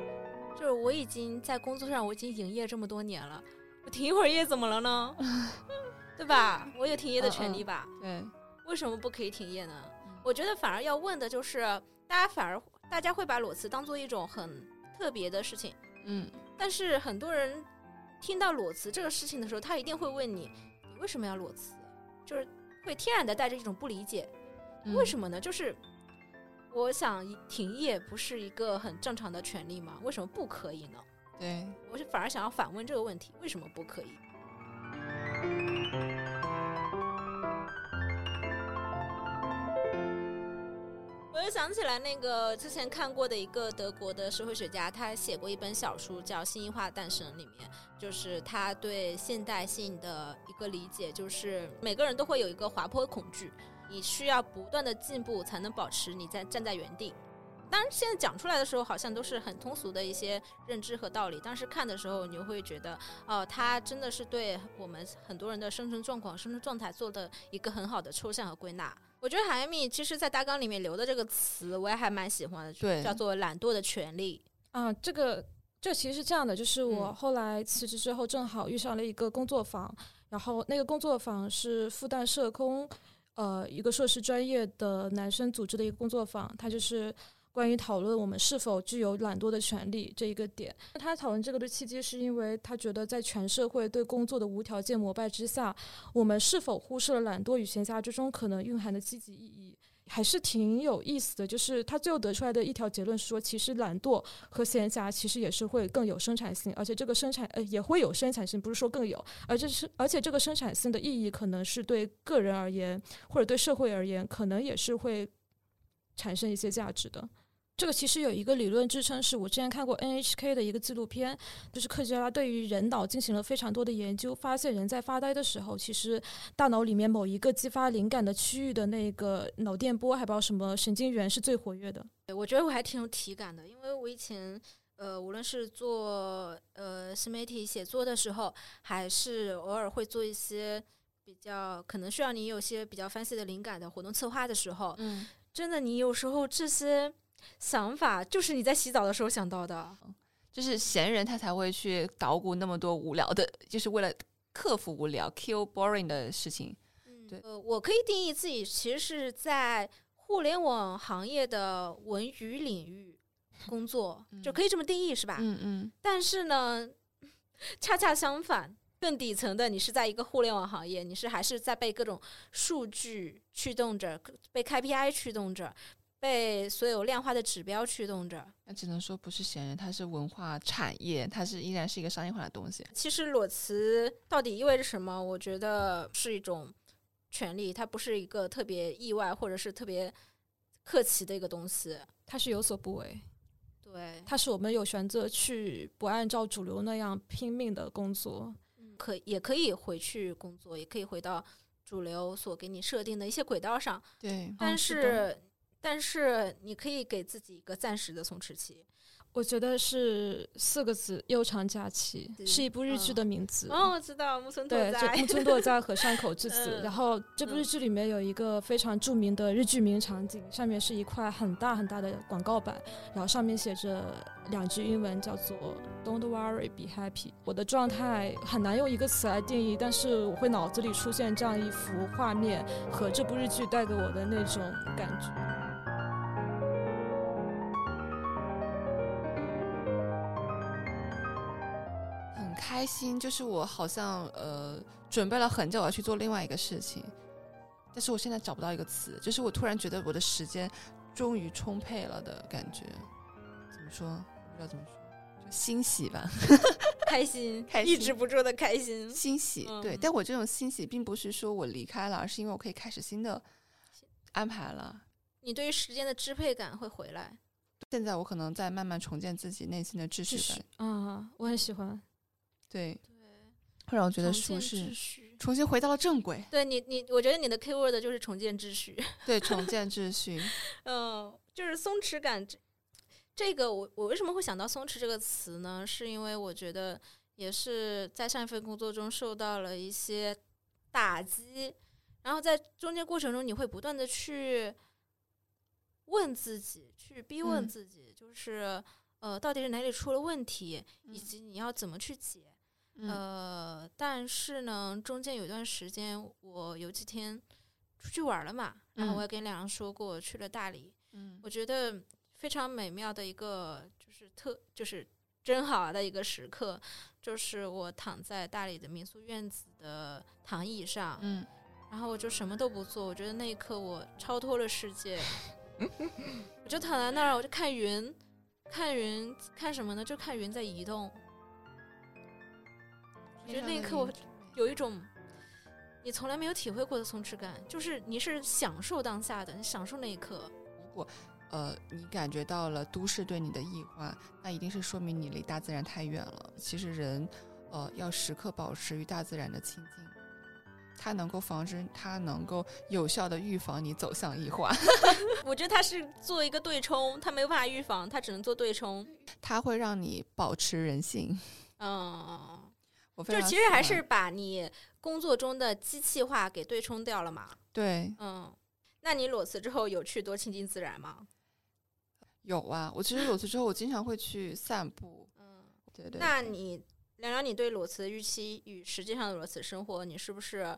就是我已经在工作上我已经营业这么多年了，我停一会儿业怎么了呢？对吧？我有停业的权利吧？对，为什么不可以停业呢？我觉得反而要问的就是，大家反而大家会把裸辞当做一种很特别的事情，嗯，但是很多人听到裸辞这个事情的时候，他一定会问你，你为什么要裸辞？就是会天然的带着一种不理解，为什么？么呢？就是我想停业不是一个很正常的权利吗？为什么不可以呢？对，我是反而想要反问这个问题：为什么不可以？我想起来那个之前看过的一个德国的社会学家，他写过一本小书叫《新异化诞生》，里面就是他对现代性的一个理解，就是每个人都会有一个滑坡恐惧，你需要不断的进步才能保持你在站在原地。当然，现在讲出来的时候，好像都是很通俗的一些认知和道理。当时看的时候，你就会觉得，哦、他真的是对我们很多人的生存状况、生存状态做的一个很好的抽象和归纳。我觉得海米其实，在大纲里面留的这个词，我也还蛮喜欢的，对叫做“懒惰的权利啊，这个这其实是这样的，就是我嗯后来辞职之后，正好遇上了一个工作坊，然后那个工作坊是复旦社工呃一个硕士专业的男生组织的一个工作坊，他就是关于讨论我们是否具有懒惰的权利这一个点。他讨论这个的契机是因为他觉得在全社会对工作的无条件膜拜之下，我们是否忽视了懒惰与闲暇之中可能蕴含的积极意义？还是挺有意思的，就是他最后得出来的一条结论是说，其实懒惰和闲暇其实也是会更有生产性，而且这个生产呃也会有生产性，不是说更有，而这是而且这个生产性的意义可能是对个人而言或者对社会而言，可能也是会产生一些价值的。这个其实有一个理论支撑，是我之前看过 NHK 的一个纪录片，就是科学家对于人脑进行了非常多的研究，发现人在发呆的时候，其实大脑里面某一个激发灵感的区域的那个脑电波，还不知道什么神经元是最活跃的。我觉得我还挺有体感的，因为我以前呃，无论是做呃新媒体写作的时候，还是偶尔会做一些比较可能需要你有些比较 fancy 的灵感的活动策划的时候，嗯，真的你有时候这些。想法就是你在洗澡的时候想到的，就是闲人他才会去捣鼓那么多无聊的，就是为了克服无聊、kill boring 的事情。对，呃，我可以定义自己其实是在互联网行业的文娱领域工作，就可以这么定义，是吧？嗯嗯。但是呢，恰恰相反，更底层的，你是在一个互联网行业，你是还是在被各种数据驱动着，被 KPI 驱动着。被所有量化的指标驱动着，那只能说不是闲人，它是文化产业，它是依然是一个商业化的东西。其实裸辞到底意味着什么？我觉得是一种权利，它不是一个特别意外或者是特别客气的一个东西，它是有所不为。对，它是我们有选择去不按照主流那样拼命的工作，可也可以回去工作，也可以回到主流所给你设定的一些轨道上。对，但是。但是你可以给自己一个暂时的松弛期，我觉得是四个字：悠长假期，是一部日剧的名字。哦，我知道木村拓哉，木村拓哉和山口智子。然后这部日剧里面有一个非常著名的日剧名场景，上面是一块很大很大的广告板，然后上面写着两句英文，叫做 “Don't worry, be happy”。我的状态很难用一个词来定义，但是我会脑子里出现这样一幅画面和这部日剧带给我的那种感觉。开心就是我好像呃准备了很久要去做另外一个事情，但是我现在找不到一个词，就是我突然觉得我的时间终于充沛了的感觉。怎么说？不知道怎么说，就欣喜吧，开心，开心，抑制不住的开心，欣喜。对，但我这种欣喜并不是说我离开了，而是因为我可以开始新的安排了。你对于时间的支配感会回来。现在我可能在慢慢重建自己内心的秩序感。啊，我很喜欢。对，会让我觉得舒适，重新回到了正轨。对你，你，我觉得你的 key word 就是重建秩序。对，重建秩序。嗯，就是松弛感。这这个，我我为什么会想到松弛这个词呢？是因为我觉得也是在上一份工作中受到了一些打击，然后在中间过程中，你会不断的去问自己，去逼问自己，就是呃，到底是哪里出了问题，以及你要怎么去解。呃，但是呢，中间有一段时间，我有几天出去玩了嘛，然后我也跟两人说过，去了大理。嗯，我觉得非常美妙的一个，就是特，就是真好的一个时刻，就是我躺在大理的民宿院子的躺椅上，嗯，然后我就什么都不做，我觉得那一刻我超脱了世界，我就躺在那儿，我就看云，看云，看什么呢？就看云在移动。我觉得那一刻我有一种你从来没有体会过的松弛感，就是你是享受当下的，你享受那一刻。如果呃你感觉到了都市对你的异化，那一定是说明你离大自然太远了。其实人呃要时刻保持与大自然的亲近，它能够防止，它能够有效的预防你走向异化。我觉得它是做一个对冲，它没有办法预防，它只能做对冲。它会让你保持人性。嗯。就其实还是把你工作中的机器化给对冲掉了嘛？对，嗯，那你裸辞之后有去多亲近自然吗？有啊，我其实裸辞之后，我经常会去散步。嗯，对对。那你聊聊你对裸辞的预期与实际上的裸辞生活，你是不是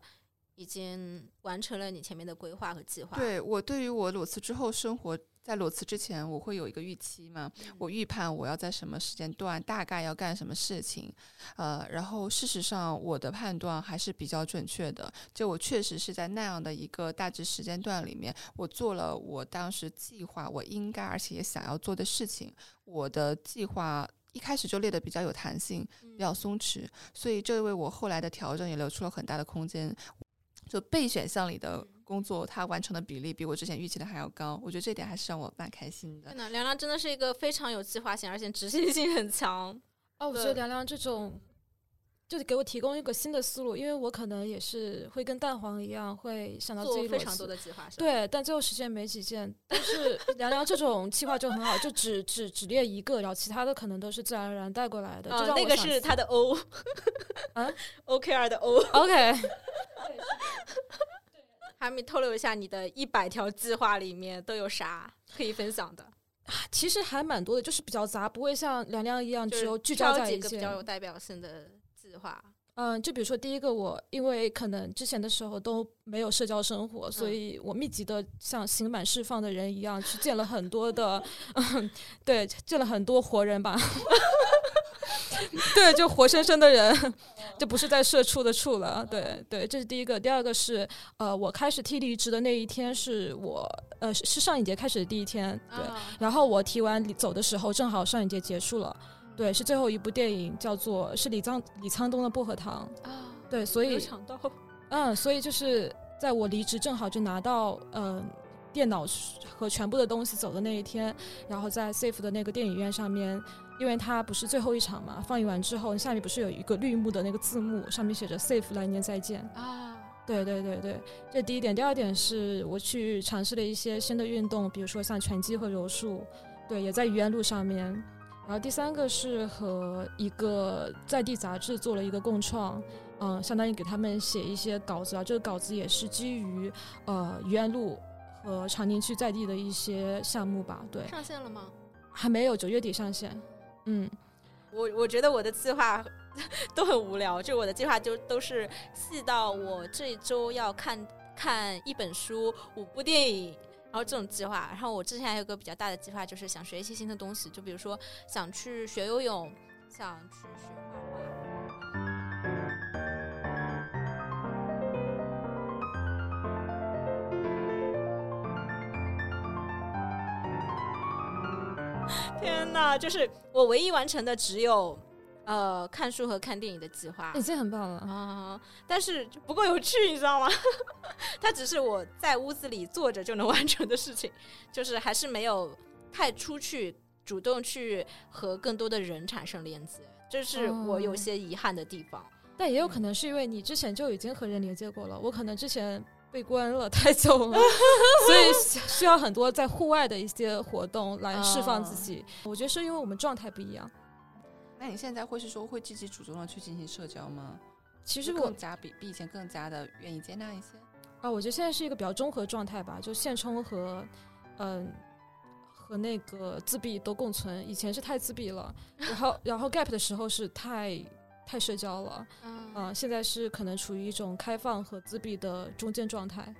已经完成了你前面的规划和计划。对我对于我裸辞之后生活，在裸辞之前，我会有一个预期嘛？我预判我要在什么时间段大概要干什么事情，呃，然后事实上我的判断还是比较准确的。就我确实是在那样的一个大致时间段里面，我做了我当时计划我应该而且也想要做的事情。我的计划一开始就列的比较有弹性，比较松弛，所以这为我后来的调整也留出了很大的空间。就备选项里的工作，他完成的比例比我之前预期的还要高，我觉得这点还是让我蛮开心的。真的，凉凉真的是一个非常有计划性，而且执行性很强。哦，我觉得凉凉这种。就给我提供一个新的思路，因为我可能也是会跟蛋黄一样，会想到自己非常多的计划。对，但最后实现没几件。但是凉凉这种计划就很好，就只 只只列一个，然后其他的可能都是自然而然带过来的。啊，那个是他的 O，啊，OKR 的 O。还没透露一下你的一百条计划里面都有啥 可以分享的？其实还蛮多的，就是比较杂，不会像凉凉一样只有聚焦在一些比较有代表性的。计划，嗯，就比如说第一个，我因为可能之前的时候都没有社交生活，所以我密集的像刑满释放的人一样去见了很多的，嗯，对，见了很多活人吧，对，就活生生的人，就不是在社畜的畜了，对对，这是第一个。第二个是，呃，我开始提离职的那一天是我，呃，是上一节开始的第一天，对，然后我提完走的时候，正好上一节结束了。对，是最后一部电影，叫做是李沧李沧东的《薄荷糖》啊。对，所以嗯，所以就是在我离职正好就拿到嗯电脑和全部的东西走的那一天，然后在 Safe 的那个电影院上面，因为它不是最后一场嘛，放映完之后下面不是有一个绿幕的那个字幕，上面写着 Safe 来年再见啊。对对对对，这第一点。第二点是我去尝试了一些新的运动，比如说像拳击和柔术，对，也在愚园路上面。然后第三个是和一个在地杂志做了一个共创，嗯，相当于给他们写一些稿子啊。这个稿子也是基于呃愚园路和长宁区在地的一些项目吧。对，上线了吗？还没有，九月底上线。嗯，我我觉得我的计划 都很无聊，就我的计划就都是细到我这周要看看一本书、五部电影。然后这种计划，然后我之前还有个比较大的计划，就是想学一些新的东西，就比如说想去学游泳，想去学天哪，就是我唯一完成的只有。呃，看书和看电影的计划已经很棒了啊，但是不够有趣，你知道吗？它只是我在屋子里坐着就能完成的事情，就是还是没有太出去主动去和更多的人产生连接，这是我有些遗憾的地方。但也有可能是因为你之前就已经和人连接过了，我可能之前被关了 太久了，所以需要很多在户外的一些活动来释放自己。我觉得是因为我们状态不一样。那你现在会是说会积极主动的去进行社交吗？其实更加比比以前更加的愿意接纳一些啊。我觉得现在是一个比较综合状态吧，就现充和嗯和那个自闭都共存。以前是太自闭了，然后然后 gap 的时候是太太社交了，嗯，现在是可能处于一种开放和自闭的中间状态。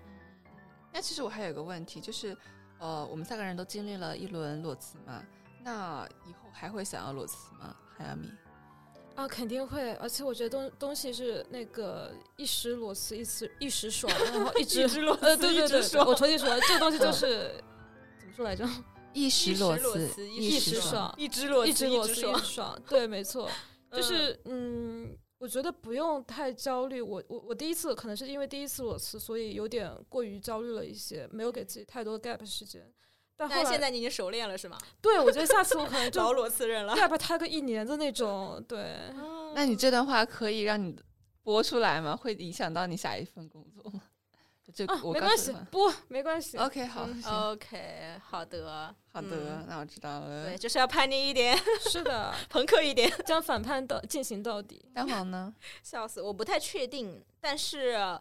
那其实我还有个问题，就是呃，我们三个人都经历了一轮裸辞嘛，那以后还会想要裸辞吗？迈阿密啊，肯定会，而且我觉得东东西是那个一时裸辞，一时一时爽，然后一直 裸辞，对对对，我重新说，这个东西就是怎么说来着？一时裸辞，一时爽，一直裸辞，一直裸辞，一直爽，对，没错，就是嗯，我觉得不用太焦虑。我我我第一次可能是因为第一次裸辞，所以有点过于焦虑了一些，没有给自己太多 gap 时间。但后现在你已经熟练了是吗？对，我觉得下次我可能 就裸辞人了，gap 他个一年的那种。对，那你这段话可以让你播出来吗？会影响到你下一份工作吗？这没关系，不，没关系。OK，好，OK，好的，好的，那我知道了。对，就是要叛逆一点，是的，朋克一点，将反叛到进行到底。蛋黄呢？笑死，我不太确定，但是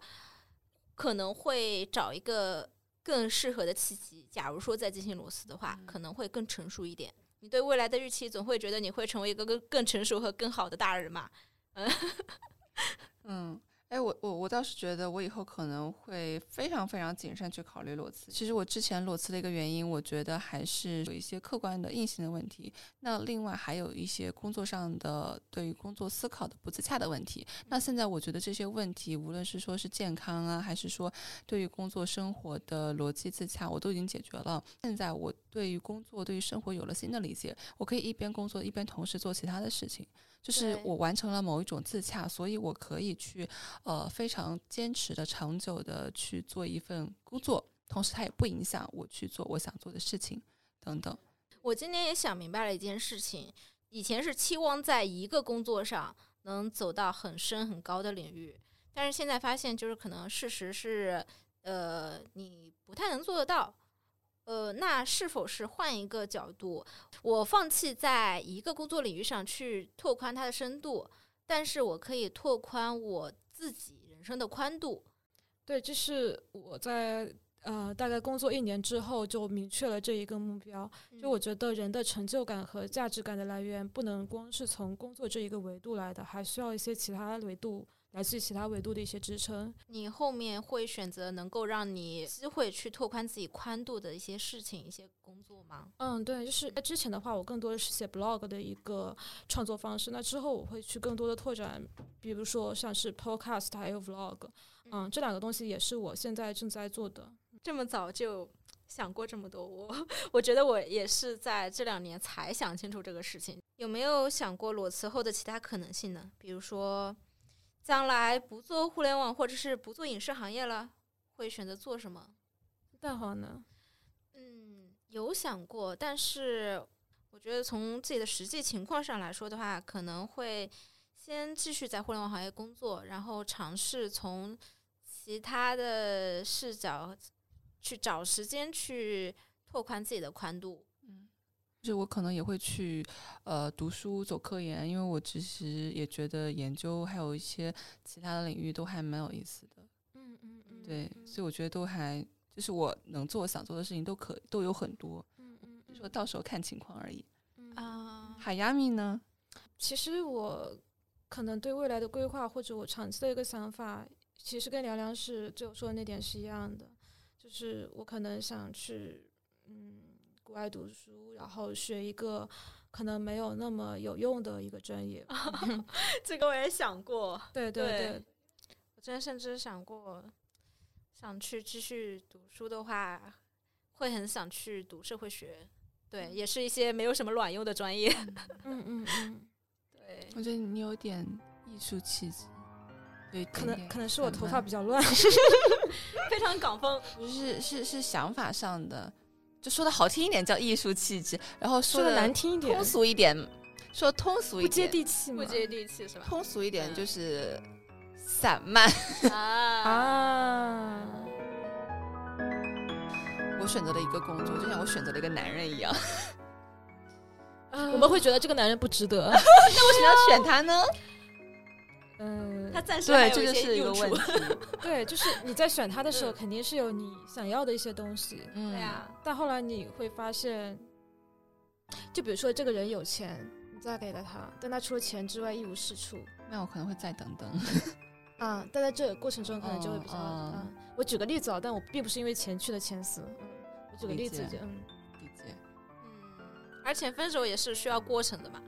可能会找一个。更适合的契机，假如说再进行裸辞的话，可能会更成熟一点。你对未来的预期，总会觉得你会成为一个更更成熟和更好的大人嘛？嗯，哎，我我我倒是觉得我以后可能会非常非常谨慎去考虑裸辞。其实我之前裸辞的一个原因，我觉得还是有一些客观的硬性的问题。那另外还有一些工作上的对于工作思考的不自洽的问题。那现在我觉得这些问题，无论是说是健康啊，还是说对于工作生活的逻辑自洽，我都已经解决了。现在我对于工作、对于生活有了新的理解，我可以一边工作一边同时做其他的事情。就是我完成了某一种自洽，所以我可以去呃非常坚持的、长久的去做一份工作，同时它也不影响我去做我想做的事情等等。我今天也想明白了一件事情，以前是期望在一个工作上能走到很深很高的领域，但是现在发现就是可能事实是呃你不太能做得到。呃，那是否是换一个角度，我放弃在一个工作领域上去拓宽它的深度，但是我可以拓宽我自己人生的宽度。对，这是我在呃大概工作一年之后就明确了这一个目标。就我觉得人的成就感和价值感的来源不能光是从工作这一个维度来的，还需要一些其他维度。来自于其他维度的一些支撑，你后面会选择能够让你机会去拓宽自己宽度的一些事情、一些工作吗？嗯，对，就是在之前的话，我更多的是写 blog 的一个创作方式。那之后我会去更多的拓展，比如说像是 podcast 还有 vlog，嗯，这两个东西也是我现在正在做的。这么早就想过这么多，我我觉得我也是在这两年才想清楚这个事情。有没有想过裸辞后的其他可能性呢？比如说。将来不做互联网或者是不做影视行业了，会选择做什么？大黄呢？嗯，有想过，但是我觉得从自己的实际情况上来说的话，可能会先继续在互联网行业工作，然后尝试从其他的视角去找时间去拓宽自己的宽度。就我可能也会去，呃，读书走科研，因为我其实也觉得研究还有一些其他的领域都还蛮有意思的。嗯嗯嗯，对，所以我觉得都还就是我能做想做的事情都可都有很多。嗯嗯，就说到时候看情况而已。啊，海亚米呢？其实我可能对未来的规划或者我长期的一个想法，其实跟凉凉是最后说的那点是一样的，就是我可能想去，嗯。国外读书，然后学一个可能没有那么有用的一个专业，这个我也想过。对对对，我之前甚至想过，想去继续读书的话，会很想去读社会学。对，也是一些没有什么卵用的专业。嗯嗯嗯，对，我觉得你有点艺术气质，对，可能可能是我头发比较乱，非常港风，是是是想法上的。就说的好听一点叫艺术气质，然后说的难听一点、通俗一点，说通俗一点。不接地气不接地气是吧？通俗一点就是散漫。啊。我选择了一个工作，就像我选择了一个男人一样。我们会觉得这个男人不值得，那为什么要选他呢？嗯，他暂时对，这就是一个问题。对，就是你在选他的时候，肯定是有你想要的一些东西。对呀，但后来你会发现，就比如说这个人有钱，你再给了他，但他除了钱之外一无是处。那我可能会再等等。啊，但在这个过程中可能就会比较……嗯，我举个例子啊，但我并不是因为钱去了前司。嗯，我举个例子，嗯，理解。嗯，而且分手也是需要过程的嘛。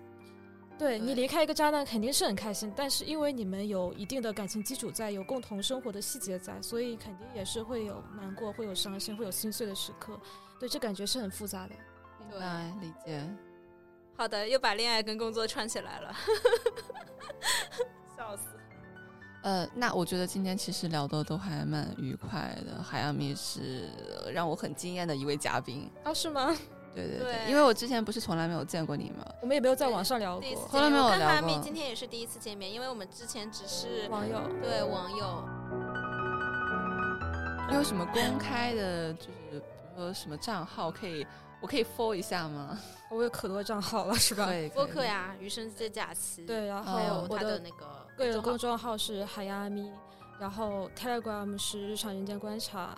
对你离开一个渣男肯定是很开心，但是因为你们有一定的感情基础在，有共同生活的细节在，所以肯定也是会有难过、会有伤心、会有心碎的时刻。对，这感觉是很复杂的。明白，理解。好的，又把恋爱跟工作串起来了，笑死。呃，那我觉得今天其实聊的都还蛮愉快的。海洋米是让我很惊艳的一位嘉宾。啊，是吗？对对对，因为我之前不是从来没有见过你吗？我们也没有在网上聊过，从来没有聊过。今天也是第一次见面，因为我们之前只是网友，对网友。你有什么公开的，就是比如说什么账号可以，我可以 follow 一下吗？我有可多账号了，是吧？播客呀，余生这假期。对，然后还有他的那个个人公众号是海亚咪，然后 Telegram 是日常人间观察，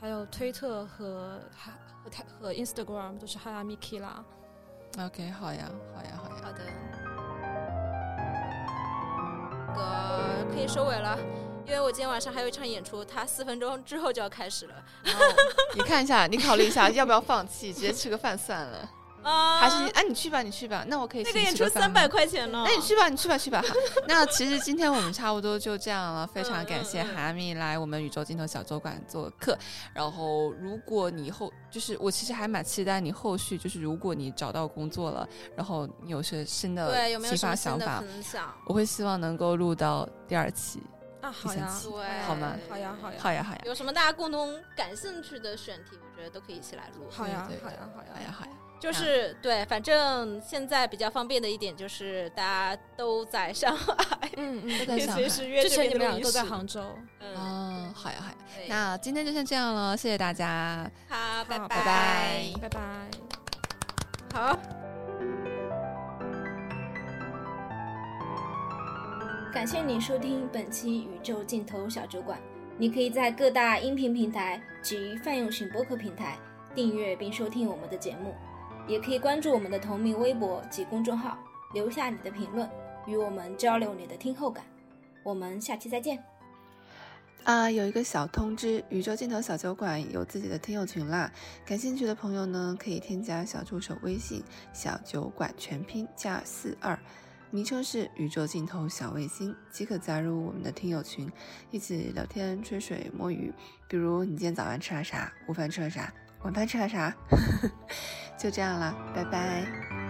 还有推特和海。和 Instagram 都是 hi iamiki 啦。OK，好呀，好呀，好呀。好的。个可以收尾了，因为我今天晚上还有一场演出，它四分钟之后就要开始了。你看一下，你考虑一下要不要放弃，直接吃个饭算了。啊，还是你哎，你去吧，你去吧。那我可以那个演出三百块钱呢。那你去吧，你去吧，去吧。好，那其实今天我们差不多就这样了。非常感谢哈密来我们宇宙镜头小酒馆做客。然后，如果你后就是我其实还蛮期待你后续就是如果你找到工作了，然后你有些新的对有没有启发想法，我会希望能够录到第二期啊，好呀，对，好吗？好呀，好呀，好呀，好呀。有什么大家共同感兴趣的选题，我觉得都可以一起来录。好呀，好呀，好呀，好呀，好呀。就是对，反正现在比较方便的一点就是大家都在上海，嗯嗯，都在 上海。之前你们俩都在杭州，嗯，好呀好呀。那今天就先这样了，谢谢大家，好，拜拜拜拜拜，好。感谢你收听本期宇宙尽头小酒馆，你可以在各大音频平台及泛用型播客平台订阅并收听我们的节目。也可以关注我们的同名微博及公众号，留下你的评论，与我们交流你的听后感。我们下期再见。啊，有一个小通知，宇宙尽头小酒馆有自己的听友群啦，感兴趣的朋友呢，可以添加小助手微信“小酒馆全拼加四二”，名称是宇宙尽头小卫星，即可加入我们的听友群，一起聊天、吹水、摸鱼。比如你今天早饭吃了啥？午饭吃了啥？晚饭吃了啥？就这样了，拜拜。